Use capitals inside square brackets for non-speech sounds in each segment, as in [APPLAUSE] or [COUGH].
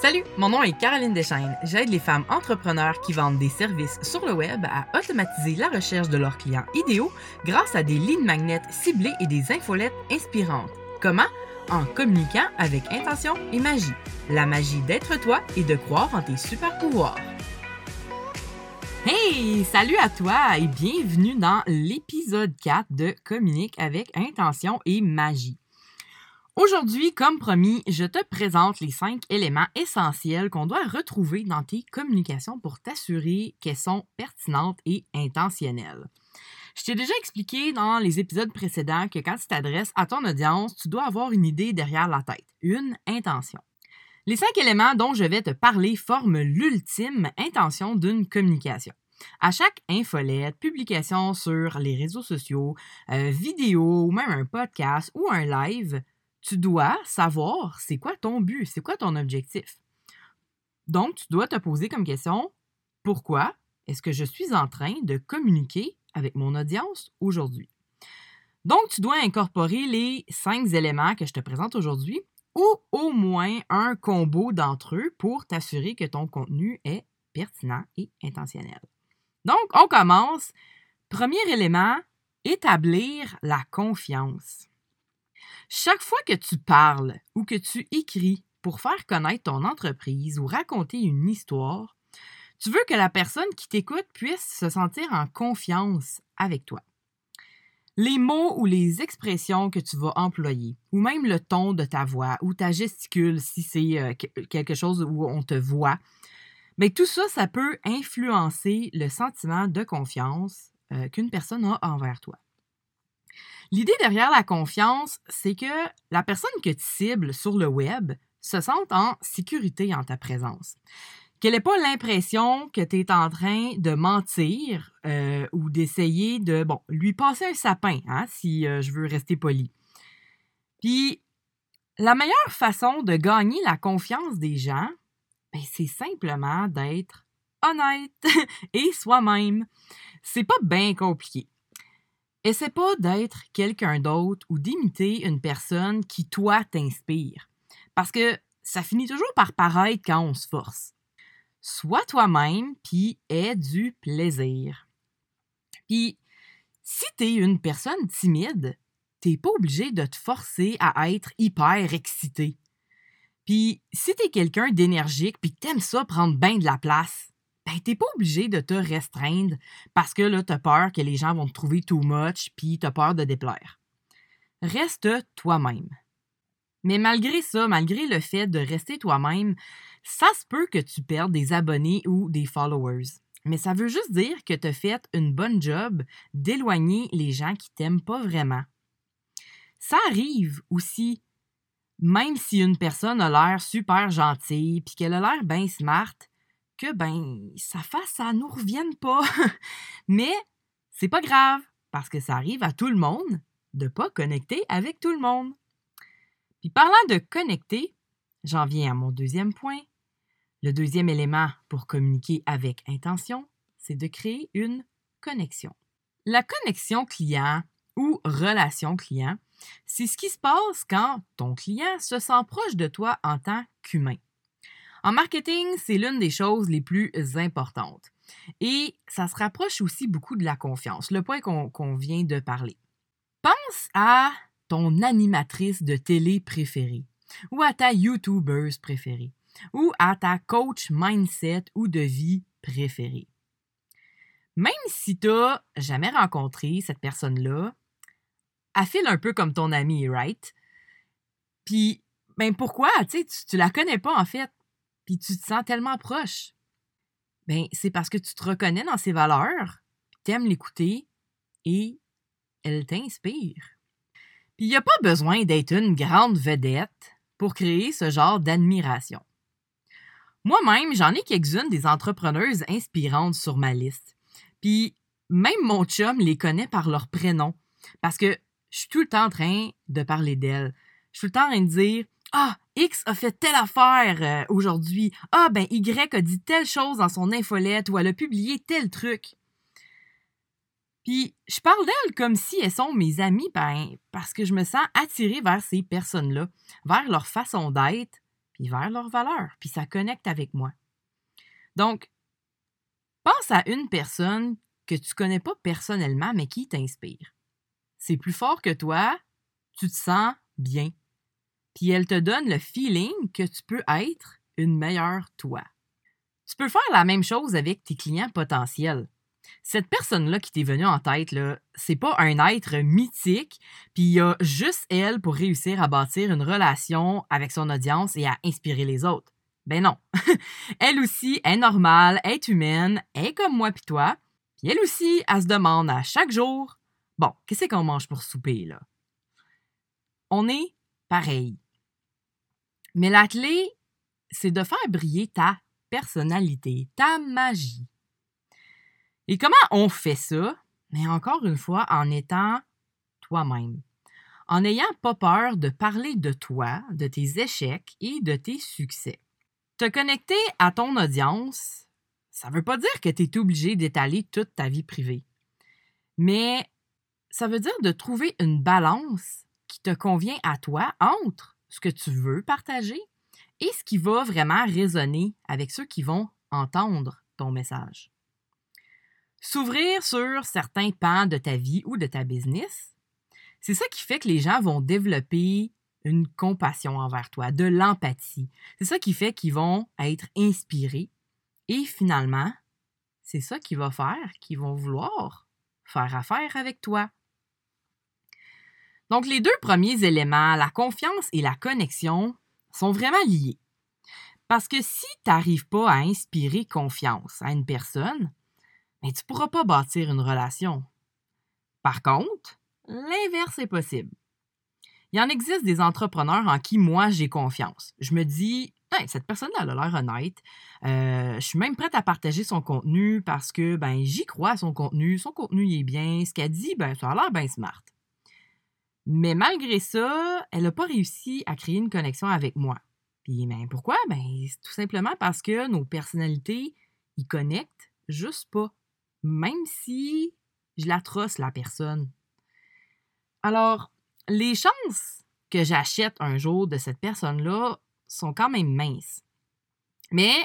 Salut, mon nom est Caroline Deschaines. J'aide les femmes entrepreneurs qui vendent des services sur le web à automatiser la recherche de leurs clients idéaux grâce à des lignes magnètes ciblées et des infolettes inspirantes. Comment? En communiquant avec intention et magie. La magie d'être toi et de croire en tes super pouvoirs. Hey, salut à toi et bienvenue dans l'épisode 4 de Communique avec intention et magie. Aujourd'hui, comme promis, je te présente les cinq éléments essentiels qu'on doit retrouver dans tes communications pour t'assurer qu'elles sont pertinentes et intentionnelles. Je t'ai déjà expliqué dans les épisodes précédents que quand tu t'adresses à ton audience, tu dois avoir une idée derrière la tête, une intention. Les cinq éléments dont je vais te parler forment l'ultime intention d'une communication. À chaque infolette, publication sur les réseaux sociaux, euh, vidéo ou même un podcast ou un live, tu dois savoir c'est quoi ton but, c'est quoi ton objectif. Donc, tu dois te poser comme question, pourquoi est-ce que je suis en train de communiquer avec mon audience aujourd'hui? Donc, tu dois incorporer les cinq éléments que je te présente aujourd'hui ou au moins un combo d'entre eux pour t'assurer que ton contenu est pertinent et intentionnel. Donc, on commence. Premier élément, établir la confiance. Chaque fois que tu parles ou que tu écris pour faire connaître ton entreprise ou raconter une histoire, tu veux que la personne qui t'écoute puisse se sentir en confiance avec toi. Les mots ou les expressions que tu vas employer, ou même le ton de ta voix, ou ta gesticule si c'est euh, quelque chose où on te voit, mais tout ça, ça peut influencer le sentiment de confiance euh, qu'une personne a envers toi. L'idée derrière la confiance, c'est que la personne que tu cibles sur le web se sente en sécurité en ta présence. Qu'elle n'ait pas l'impression que tu es en train de mentir euh, ou d'essayer de lui passer un sapin, hein, si euh, je veux rester poli. Puis, la meilleure façon de gagner la confiance des gens, ben, c'est simplement d'être honnête [LAUGHS] et soi-même. C'est pas bien compliqué. Essaie pas d'être quelqu'un d'autre ou d'imiter une personne qui, toi, t'inspire. Parce que ça finit toujours par paraître quand on se force. Sois toi-même, puis aie du plaisir. Puis, si t'es une personne timide, t'es pas obligé de te forcer à être hyper excité. Puis, si t'es quelqu'un d'énergique, puis t'aimes ça prendre bien de la place, ben, t'es pas obligé de te restreindre parce que là, t'as peur que les gens vont te trouver too much, puis t'as peur de déplaire. Reste toi-même. Mais malgré ça, malgré le fait de rester toi-même, ça se peut que tu perdes des abonnés ou des followers. Mais ça veut juste dire que tu as fait une bonne job d'éloigner les gens qui t'aiment pas vraiment. Ça arrive aussi, même si une personne a l'air super gentille puis qu'elle a l'air bien smart, que ben sa face ça nous revienne pas. [LAUGHS] Mais c'est pas grave parce que ça arrive à tout le monde de pas connecter avec tout le monde. Puis parlant de connecter, j'en viens à mon deuxième point. Le deuxième élément pour communiquer avec intention, c'est de créer une connexion. La connexion client ou relation client, c'est ce qui se passe quand ton client se sent proche de toi en tant qu'humain. En marketing, c'est l'une des choses les plus importantes. Et ça se rapproche aussi beaucoup de la confiance, le point qu'on vient de parler. Pense à ton animatrice de télé préférée, ou à ta YouTubeuse préférée, ou à ta coach mindset ou de vie préférée. Même si tu n'as jamais rencontré cette personne-là, affile un peu comme ton ami, right? Puis, ben pourquoi? Tu, tu la connais pas en fait puis tu te sens tellement proche. Ben, c'est parce que tu te reconnais dans ses valeurs, tu aimes l'écouter et elle t'inspire. Puis il n'y a pas besoin d'être une grande vedette pour créer ce genre d'admiration. Moi-même, j'en ai quelques-unes des entrepreneuses inspirantes sur ma liste. Puis même mon chum les connaît par leur prénom parce que je suis tout le temps en train de parler d'elles. Je suis tout le temps en train de dire ah, X a fait telle affaire euh, aujourd'hui. Ah, ben Y a dit telle chose dans son infolette ou elle a publié tel truc. Puis je parle d'elles comme si elles sont mes amies, ben, parce que je me sens attirée vers ces personnes-là, vers leur façon d'être, puis vers leurs valeurs, puis ça connecte avec moi. Donc, pense à une personne que tu connais pas personnellement, mais qui t'inspire. C'est plus fort que toi, tu te sens bien. Puis elle te donne le feeling que tu peux être une meilleure toi. Tu peux faire la même chose avec tes clients potentiels. Cette personne-là qui t'est venue en tête, c'est pas un être mythique, puis il y a juste elle pour réussir à bâtir une relation avec son audience et à inspirer les autres. Ben non. [LAUGHS] elle aussi est normale, est humaine, est comme moi puis toi, puis elle aussi, elle se demande à chaque jour Bon, qu'est-ce qu'on mange pour souper, là? On est pareil. Mais la clé, c'est de faire briller ta personnalité, ta magie. Et comment on fait ça? Mais encore une fois, en étant toi-même. En n'ayant pas peur de parler de toi, de tes échecs et de tes succès. Te connecter à ton audience, ça ne veut pas dire que tu es obligé d'étaler toute ta vie privée. Mais ça veut dire de trouver une balance te convient à toi entre ce que tu veux partager et ce qui va vraiment résonner avec ceux qui vont entendre ton message. S'ouvrir sur certains pans de ta vie ou de ta business, c'est ça qui fait que les gens vont développer une compassion envers toi, de l'empathie. C'est ça qui fait qu'ils vont être inspirés. Et finalement, c'est ça qui va faire qu'ils vont vouloir faire affaire avec toi. Donc, les deux premiers éléments, la confiance et la connexion, sont vraiment liés. Parce que si tu n'arrives pas à inspirer confiance à une personne, tu ne pourras pas bâtir une relation. Par contre, l'inverse est possible. Il en existe des entrepreneurs en qui moi j'ai confiance. Je me dis, cette personne a l'air honnête. Euh, je suis même prête à partager son contenu parce que ben, j'y crois à son contenu. Son contenu est bien. Ce qu'elle dit, ben, ça a l'air bien smart. Mais malgré ça, elle n'a pas réussi à créer une connexion avec moi. Puis ben, pourquoi? Ben, tout simplement parce que nos personnalités, ils connectent juste pas. Même si je la trosse, la personne. Alors, les chances que j'achète un jour de cette personne-là sont quand même minces. Mais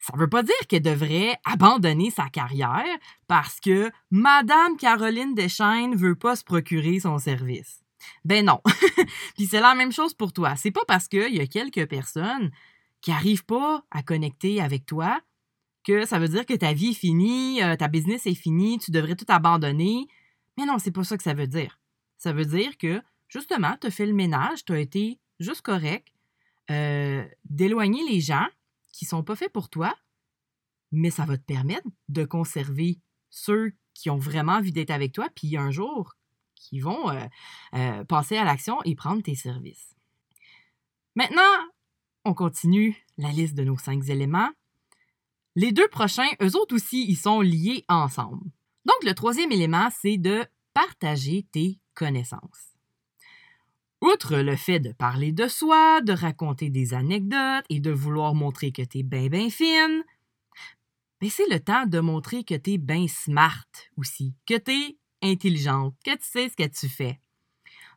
ça ne veut pas dire qu'elle devrait abandonner sa carrière parce que Madame Caroline Deschaines veut pas se procurer son service. Ben non. [LAUGHS] Puis c'est la même chose pour toi. C'est pas parce qu'il y a quelques personnes qui n'arrivent pas à connecter avec toi que ça veut dire que ta vie est finie, euh, ta business est finie, tu devrais tout abandonner. Mais non, c'est pas ça que ça veut dire. Ça veut dire que, justement, tu as fait le ménage, tu as été juste correct, euh, d'éloigner les gens qui sont pas faits pour toi, mais ça va te permettre de conserver ceux qui ont vraiment envie d'être avec toi, puis un jour, qui vont euh, euh, passer à l'action et prendre tes services. Maintenant, on continue la liste de nos cinq éléments. Les deux prochains, eux autres aussi, ils sont liés ensemble. Donc, le troisième élément, c'est de partager tes connaissances. Outre le fait de parler de soi, de raconter des anecdotes et de vouloir montrer que tu es bien, bien fine, ben c'est le temps de montrer que tu es bien smart aussi, que tu es intelligente, que tu sais ce que tu fais.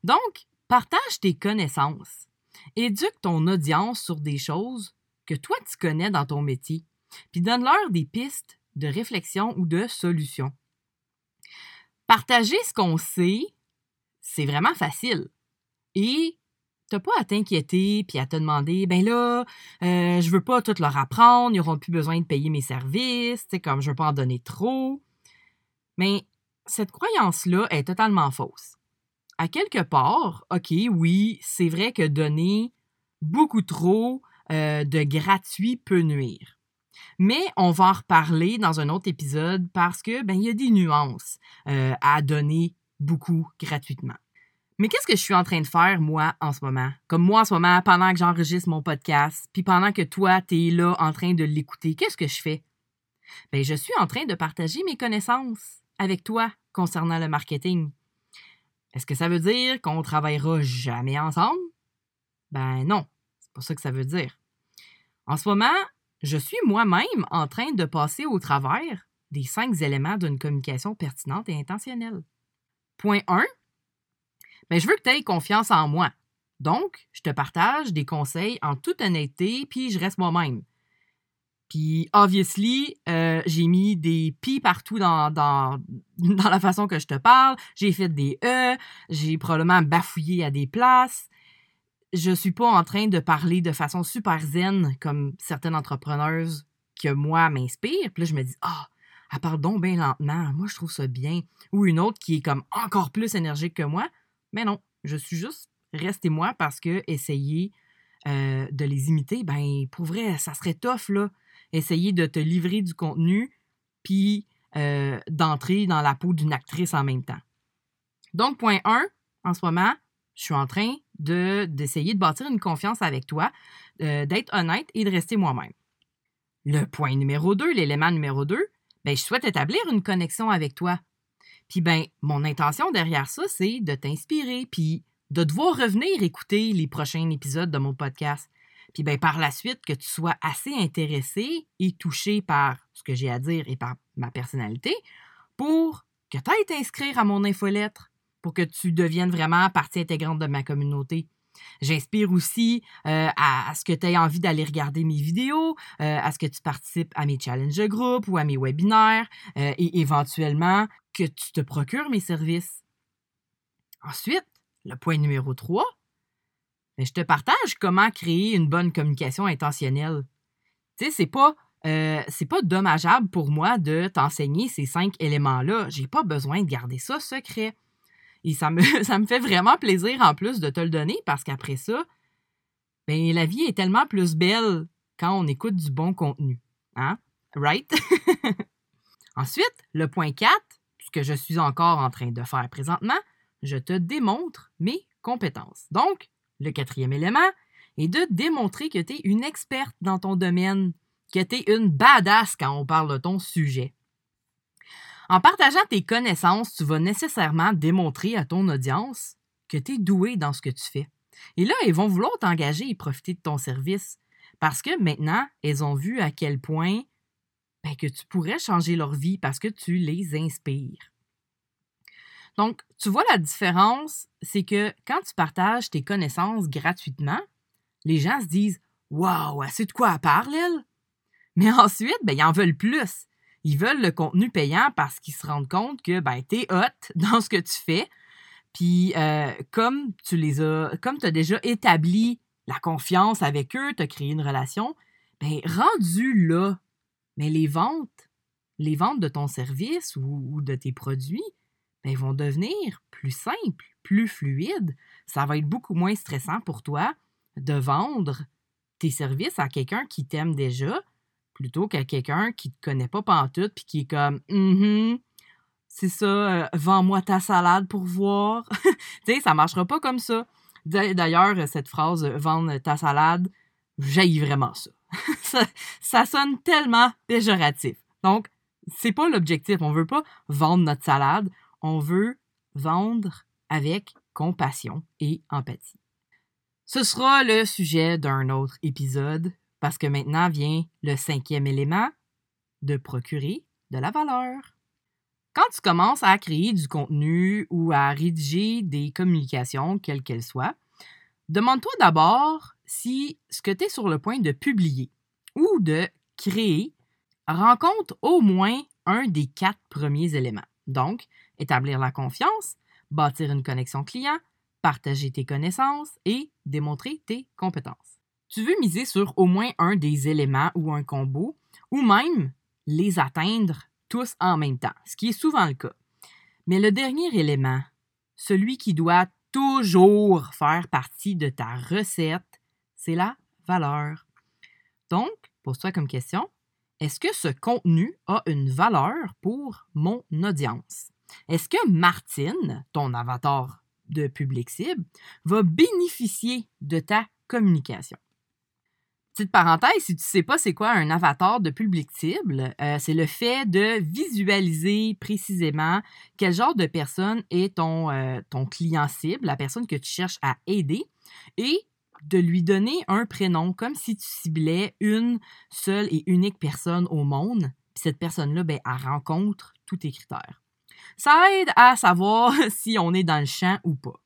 Donc, partage tes connaissances. Éduque ton audience sur des choses que toi tu connais dans ton métier, puis donne-leur des pistes de réflexion ou de solutions. Partager ce qu'on sait, c'est vraiment facile. Et t'as pas à t'inquiéter puis à te demander ben là euh, je veux pas tout leur apprendre ils n'auront plus besoin de payer mes services comme je veux pas en donner trop mais cette croyance là est totalement fausse à quelque part ok oui c'est vrai que donner beaucoup trop euh, de gratuit peut nuire mais on va en reparler dans un autre épisode parce que ben il y a des nuances euh, à donner beaucoup gratuitement mais qu'est-ce que je suis en train de faire, moi, en ce moment? Comme moi, en ce moment, pendant que j'enregistre mon podcast, puis pendant que toi, tu es là en train de l'écouter, qu'est-ce que je fais? Bien, je suis en train de partager mes connaissances avec toi concernant le marketing. Est-ce que ça veut dire qu'on travaillera jamais ensemble? Ben non, c'est pas ça que ça veut dire. En ce moment, je suis moi-même en train de passer au travers des cinq éléments d'une communication pertinente et intentionnelle. Point 1. Ben, je veux que tu aies confiance en moi. Donc, je te partage des conseils en toute honnêteté, puis je reste moi-même. Puis, obviously, euh, j'ai mis des pi partout dans, dans, [LAUGHS] dans, la façon que je te parle. J'ai fait des E. J'ai probablement bafouillé à des places. Je suis pas en train de parler de façon super zen comme certaines entrepreneuses que moi m'inspirent. Puis là, je me dis, ah, elle parle donc bien lentement. Moi, je trouve ça bien. Ou une autre qui est comme encore plus énergique que moi. Mais non, je suis juste restez moi parce que essayer euh, de les imiter, ben pour vrai, ça serait tough, là. Essayer de te livrer du contenu, puis euh, d'entrer dans la peau d'une actrice en même temps. Donc, point 1, en ce moment, je suis en train de, d'essayer de bâtir une confiance avec toi, euh, d'être honnête et de rester moi-même. Le point numéro 2, l'élément numéro 2, ben, je souhaite établir une connexion avec toi. Puis ben, mon intention derrière ça, c'est de t'inspirer, puis de devoir revenir écouter les prochains épisodes de mon podcast. Puis ben, par la suite, que tu sois assez intéressé et touché par ce que j'ai à dire et par ma personnalité pour que tu ailles t'inscrire à mon infolettre, pour que tu deviennes vraiment partie intégrante de ma communauté. J'inspire aussi euh, à, ce que tu aies envie d'aller regarder mes vidéos, euh, à ce que tu participes à mes challenges de groupe ou à mes webinaires euh, et éventuellement que tu te procures mes services. Ensuite, le point numéro 3, ben, je te partage comment créer une bonne communication intentionnelle. Tu sais, c'est pas, euh, pas dommageable pour moi de t'enseigner ces cinq éléments-là. J'ai pas besoin de garder ça secret. Et ça me, [LAUGHS] ça me fait vraiment plaisir en plus de te le donner parce qu'après ça, ben, la vie est tellement plus belle quand on écoute du bon contenu. Hein? Right? [LAUGHS] Ensuite, le point 4, ce que je suis encore en train de faire présentement, je te démontre mes compétences. Donc, le quatrième élément est de démontrer que tu es une experte dans ton domaine, que tu es une badass quand on parle de ton sujet. En partageant tes connaissances, tu vas nécessairement démontrer à ton audience que tu es doué dans ce que tu fais. Et là, ils vont vouloir t'engager et profiter de ton service parce que maintenant, elles ont vu à quel point ben, que tu pourrais changer leur vie parce que tu les inspires. Donc, tu vois la différence, c'est que quand tu partages tes connaissances gratuitement, les gens se disent Waouh, c'est de quoi elle parle, elle? Mais [LAUGHS] ensuite, ben, ils en veulent plus. Ils veulent le contenu payant parce qu'ils se rendent compte que ben, tu es hot [LAUGHS] dans ce que tu fais. Puis, euh, comme tu les as, comme tu déjà établi la confiance avec eux, tu as créé une relation, ben, rendu là, mais les ventes, les ventes de ton service ou de tes produits, vont devenir plus simples, plus fluides. Ça va être beaucoup moins stressant pour toi de vendre tes services à quelqu'un qui t'aime déjà plutôt qu'à quelqu'un qui ne te connaît pas pantoute puis qui est comme mm c'est ça, euh, vends-moi ta salade pour voir. [LAUGHS] tu sais, ça marchera pas comme ça. D'ailleurs, cette phrase vendre ta salade, jaillit vraiment ça. [LAUGHS] ça. ça. sonne tellement péjoratif. Donc, c'est pas l'objectif. On veut pas vendre notre salade on veut vendre avec compassion et empathie. Ce sera le sujet d'un autre épisode parce que maintenant vient le cinquième élément de procurer de la valeur. Quand tu commences à créer du contenu ou à rédiger des communications, quelles qu'elles soient, demande-toi d'abord si ce que tu es sur le point de publier ou de créer rencontre au moins un des quatre premiers éléments. Donc, établir la confiance, bâtir une connexion client, partager tes connaissances et démontrer tes compétences. Tu veux miser sur au moins un des éléments ou un combo, ou même les atteindre tous en même temps, ce qui est souvent le cas. Mais le dernier élément, celui qui doit toujours faire partie de ta recette, c'est la valeur. Donc, pose-toi comme question, est-ce que ce contenu a une valeur pour mon audience? Est-ce que Martine, ton avatar de public cible, va bénéficier de ta communication? Petite parenthèse, si tu ne sais pas c'est quoi un avatar de public cible, euh, c'est le fait de visualiser précisément quel genre de personne est ton, euh, ton client cible, la personne que tu cherches à aider, et de lui donner un prénom comme si tu ciblais une seule et unique personne au monde, puis cette personne-là, ben, elle rencontre tous tes critères. Ça aide à savoir [LAUGHS] si on est dans le champ ou pas.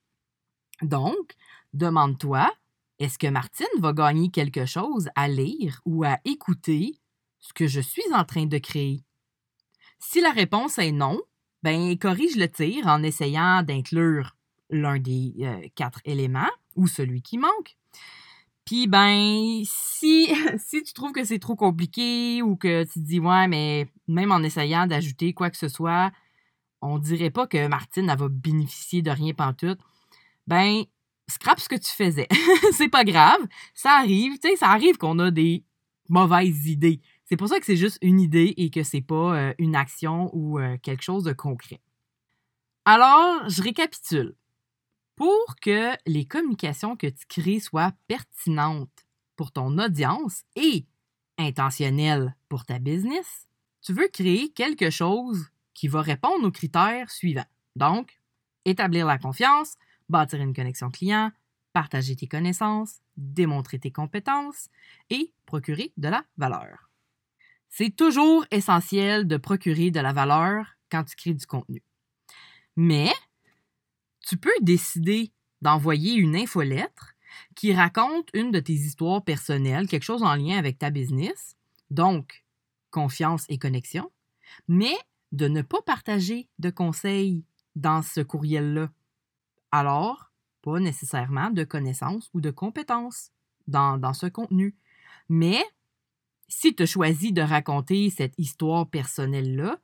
Donc, demande-toi, est-ce que Martine va gagner quelque chose à lire ou à écouter ce que je suis en train de créer? Si la réponse est non, ben corrige le tir en essayant d'inclure l'un des euh, quatre éléments ou celui qui manque. Ben [LAUGHS] si tu trouves que c'est trop compliqué ou que tu dis ouais mais même en essayant d'ajouter quoi que ce soit, on dirait pas que Martine elle va bénéficier de rien pantoute. Ben scrap ce que tu faisais. [LAUGHS] c'est pas grave, ça arrive, tu sais, ça arrive qu'on a des mauvaises idées. C'est pour ça que c'est juste une idée et que c'est pas euh, une action ou euh, quelque chose de concret. Alors, je récapitule. Pour que les communications que tu crées soient pertinentes pour ton audience et intentionnelles pour ta business, tu veux créer quelque chose qui va répondre aux critères suivants. Donc, établir la confiance, bâtir une connexion client, partager tes connaissances, démontrer tes compétences et procurer de la valeur. C'est toujours essentiel de procurer de la valeur quand tu crées du contenu. Mais tu peux décider d'envoyer une infolettre qui raconte une de tes histoires personnelles, quelque chose en lien avec ta business, donc confiance et connexion, mais de ne pas partager de conseils dans ce courriel-là. Alors, pas nécessairement de connaissances ou de compétences dans, dans ce contenu. Mais si tu choisis de raconter cette histoire personnelle-là,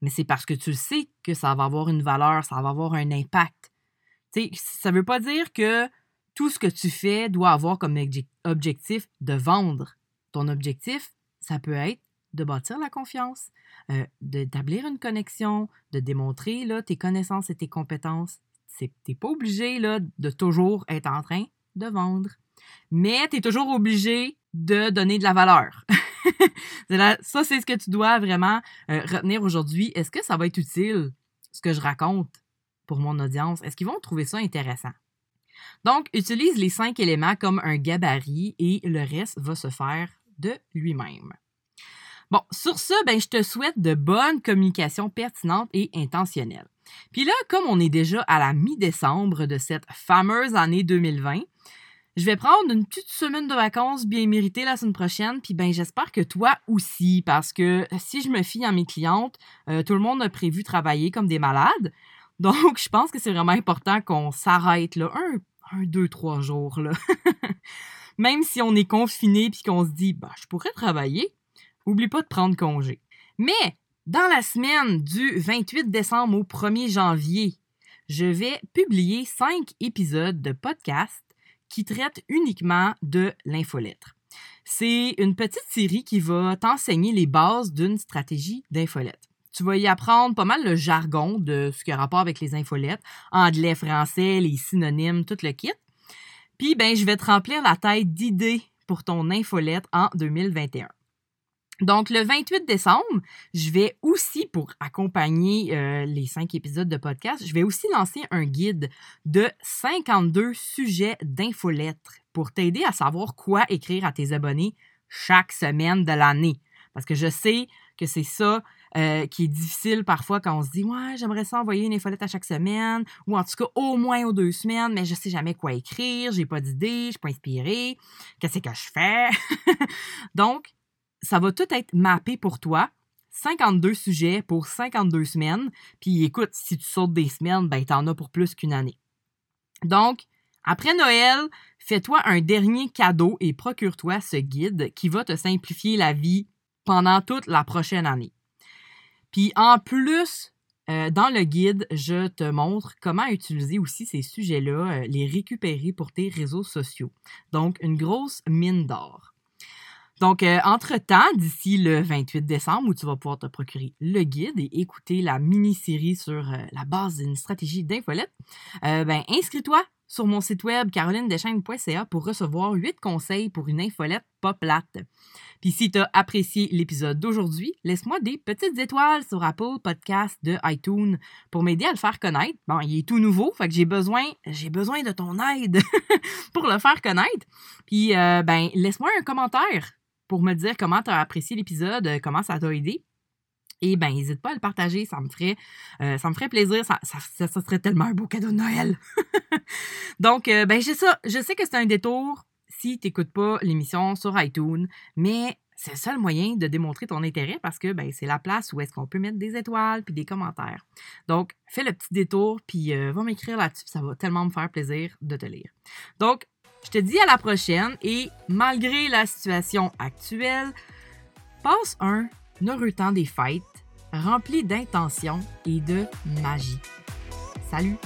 mais c'est parce que tu sais que ça va avoir une valeur, ça va avoir un impact. Ça ne veut pas dire que tout ce que tu fais doit avoir comme objectif de vendre. Ton objectif, ça peut être de bâtir la confiance, euh, d'établir une connexion, de démontrer là, tes connaissances et tes compétences. Tu n'es pas obligé là, de toujours être en train de vendre, mais tu es toujours obligé de donner de la valeur. [LAUGHS] ça, c'est ce que tu dois vraiment euh, retenir aujourd'hui. Est-ce que ça va être utile, ce que je raconte? Pour mon audience? Est-ce qu'ils vont trouver ça intéressant? Donc, utilise les cinq éléments comme un gabarit et le reste va se faire de lui-même. Bon, sur ce, ben, je te souhaite de bonnes communications pertinentes et intentionnelles. Puis là, comme on est déjà à la mi-décembre de cette fameuse année 2020, je vais prendre une petite semaine de vacances bien méritée la semaine prochaine, puis ben j'espère que toi aussi, parce que si je me fie à mes clientes, euh, tout le monde a prévu travailler comme des malades. Donc, je pense que c'est vraiment important qu'on s'arrête là, un, un, deux, trois jours là. [LAUGHS] Même si on est confiné puis qu'on se dit, bah, je pourrais travailler, oublie pas de prendre congé. Mais dans la semaine du 28 décembre au 1er janvier, je vais publier cinq épisodes de podcast qui traite uniquement de l'infolettre. C'est une petite série qui va t'enseigner les bases d'une stratégie d'infolettre. Tu vas y apprendre pas mal le jargon de ce qui a rapport avec les infolettes, anglais, français, les synonymes, tout le kit. Puis, ben, je vais te remplir la tête d'idées pour ton infolette en 2021. Donc, le 28 décembre, je vais aussi, pour accompagner euh, les cinq épisodes de podcast, je vais aussi lancer un guide de 52 sujets d'infolettres pour t'aider à savoir quoi écrire à tes abonnés chaque semaine de l'année. Parce que je sais que c'est ça euh, qui est difficile parfois quand on se dit Ouais, j'aimerais ça envoyer une infolette à chaque semaine, ou en tout cas au moins aux deux semaines, mais je sais jamais quoi écrire, j'ai pas d'idée, je suis pas inspirée, qu'est-ce que je fais? [LAUGHS] Donc, ça va tout être mappé pour toi. 52 sujets pour 52 semaines. Puis écoute, si tu sautes des semaines, ben t'en as pour plus qu'une année. Donc, après Noël, fais-toi un dernier cadeau et procure-toi ce guide qui va te simplifier la vie pendant toute la prochaine année. Puis en plus, euh, dans le guide, je te montre comment utiliser aussi ces sujets-là, euh, les récupérer pour tes réseaux sociaux. Donc, une grosse mine d'or. Donc, euh, entre-temps, d'ici le 28 décembre, où tu vas pouvoir te procurer le guide et écouter la mini-série sur la base d'une stratégie d'infolette, ben, inscris-toi sur mon site web carolinedeschaines.ca pour recevoir 8 conseils pour une infolette pas plate. Puis si tu as apprécié l'épisode d'aujourd'hui, laisse-moi des petites étoiles sur Apple Podcast de iTunes pour m'aider à le faire connaître. Bon, il est tout nouveau, fait que j'ai besoin, j'ai besoin de ton aide [LAUGHS] pour le faire connaître. Puis ben laisse-moi un commentaire pour me dire comment tu as apprécié l'épisode, euh, comment ça t'a aidé. Et ben, n'hésite pas à le partager, ça me ferait, euh, ça me ferait plaisir, ça, serait tellement un beau cadeau de Noël. [LAUGHS] Donc, euh, ben, je ça, je sais que c'est un détour si tu n'écoutes pas l'émission sur iTunes, mais c'est le seul moyen de démontrer ton intérêt parce que ben, c'est la place où est-ce qu'on peut mettre des étoiles puis des commentaires. Donc, fais le petit détour puis euh, va m'écrire là-dessus, ça va tellement me faire plaisir de te lire. Donc, je te dis à la prochaine et malgré la situation actuelle, passe un heureux temps des fêtes rempli d'intention et de magie. Salut!